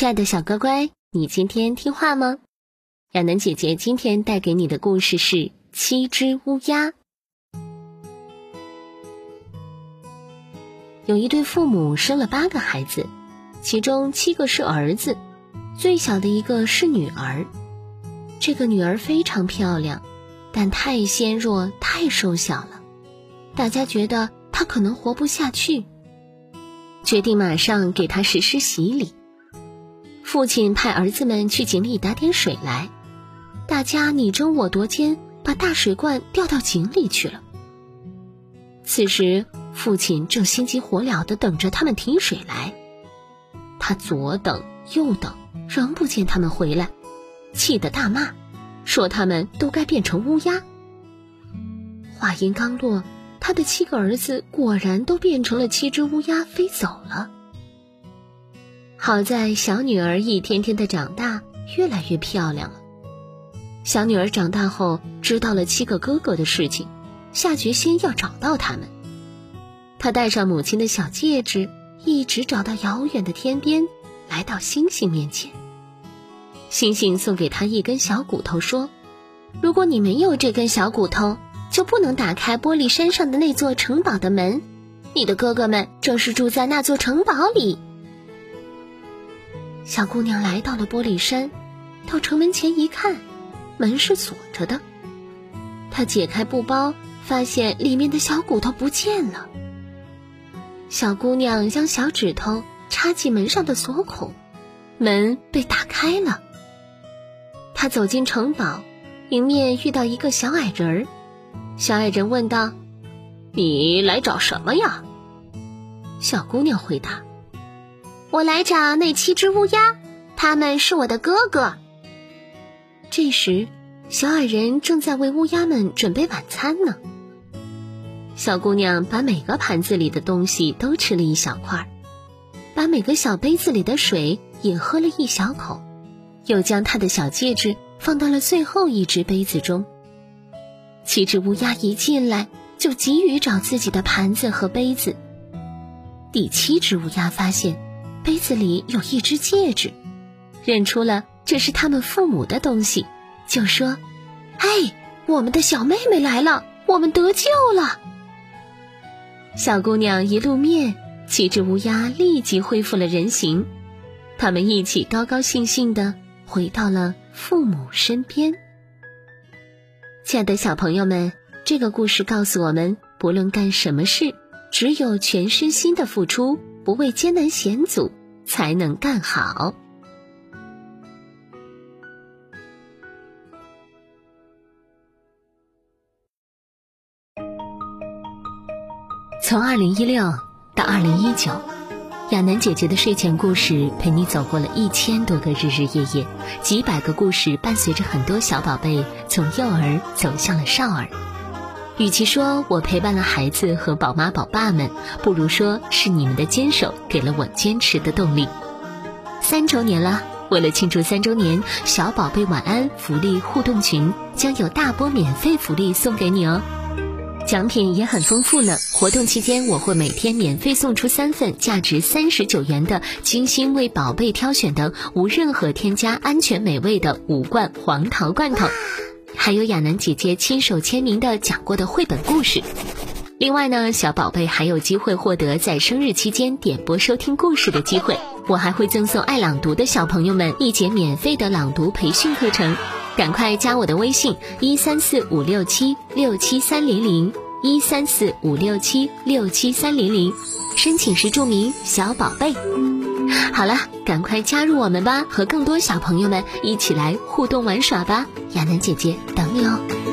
亲爱的小乖乖，你今天听话吗？亚楠姐姐今天带给你的故事是《七只乌鸦》。有一对父母生了八个孩子，其中七个是儿子，最小的一个是女儿。这个女儿非常漂亮，但太纤弱、太瘦小了，大家觉得她可能活不下去，决定马上给她实施洗礼。父亲派儿子们去井里打点水来，大家你争我夺间，把大水罐掉到井里去了。此时，父亲正心急火燎的等着他们提水来，他左等右等，仍不见他们回来，气得大骂，说他们都该变成乌鸦。话音刚落，他的七个儿子果然都变成了七只乌鸦，飞走了。好在小女儿一天天的长大，越来越漂亮了。小女儿长大后，知道了七个哥哥的事情，下决心要找到他们。她戴上母亲的小戒指，一直找到遥远的天边，来到星星面前。星星送给她一根小骨头，说：“如果你没有这根小骨头，就不能打开玻璃山上的那座城堡的门。你的哥哥们正是住在那座城堡里。”小姑娘来到了玻璃山，到城门前一看，门是锁着的。她解开布包，发现里面的小骨头不见了。小姑娘将小指头插进门上的锁孔，门被打开了。她走进城堡，迎面遇到一个小矮人儿。小矮人问道：“你来找什么呀？”小姑娘回答。我来找那七只乌鸦，他们是我的哥哥。这时，小矮人正在为乌鸦们准备晚餐呢。小姑娘把每个盘子里的东西都吃了一小块，把每个小杯子里的水也喝了一小口，又将她的小戒指放到了最后一只杯子中。七只乌鸦一进来，就急于找自己的盘子和杯子。第七只乌鸦发现。杯子里有一只戒指，认出了这是他们父母的东西，就说：“哎，我们的小妹妹来了，我们得救了。”小姑娘一露面，七只乌鸦立即恢复了人形，他们一起高高兴兴的回到了父母身边。亲爱的小朋友们，这个故事告诉我们，不论干什么事，只有全身心的付出。不畏艰难险阻，才能干好。从二零一六到二零一九，亚楠姐姐的睡前故事陪你走过了一千多个日日夜夜，几百个故事伴随着很多小宝贝从幼儿走向了少儿。与其说我陪伴了孩子和宝妈宝爸们，不如说是你们的坚守给了我坚持的动力。三周年了，为了庆祝三周年，小宝贝晚安福利互动群将有大波免费福利送给你哦，奖品也很丰富呢。活动期间，我会每天免费送出三份价值三十九元的精心为宝贝挑选的无任何添加、安全美味的五罐黄桃罐头。还有亚楠姐姐亲手签名的讲过的绘本故事，另外呢，小宝贝还有机会获得在生日期间点播收听故事的机会。我还会赠送爱朗读的小朋友们一节免费的朗读培训课程，赶快加我的微信一三四五六七六七三零零一三四五六七六七三零零，申请时注明小宝贝。好了，赶快加入我们吧，和更多小朋友们一起来互动玩耍吧！亚楠姐姐等你哦。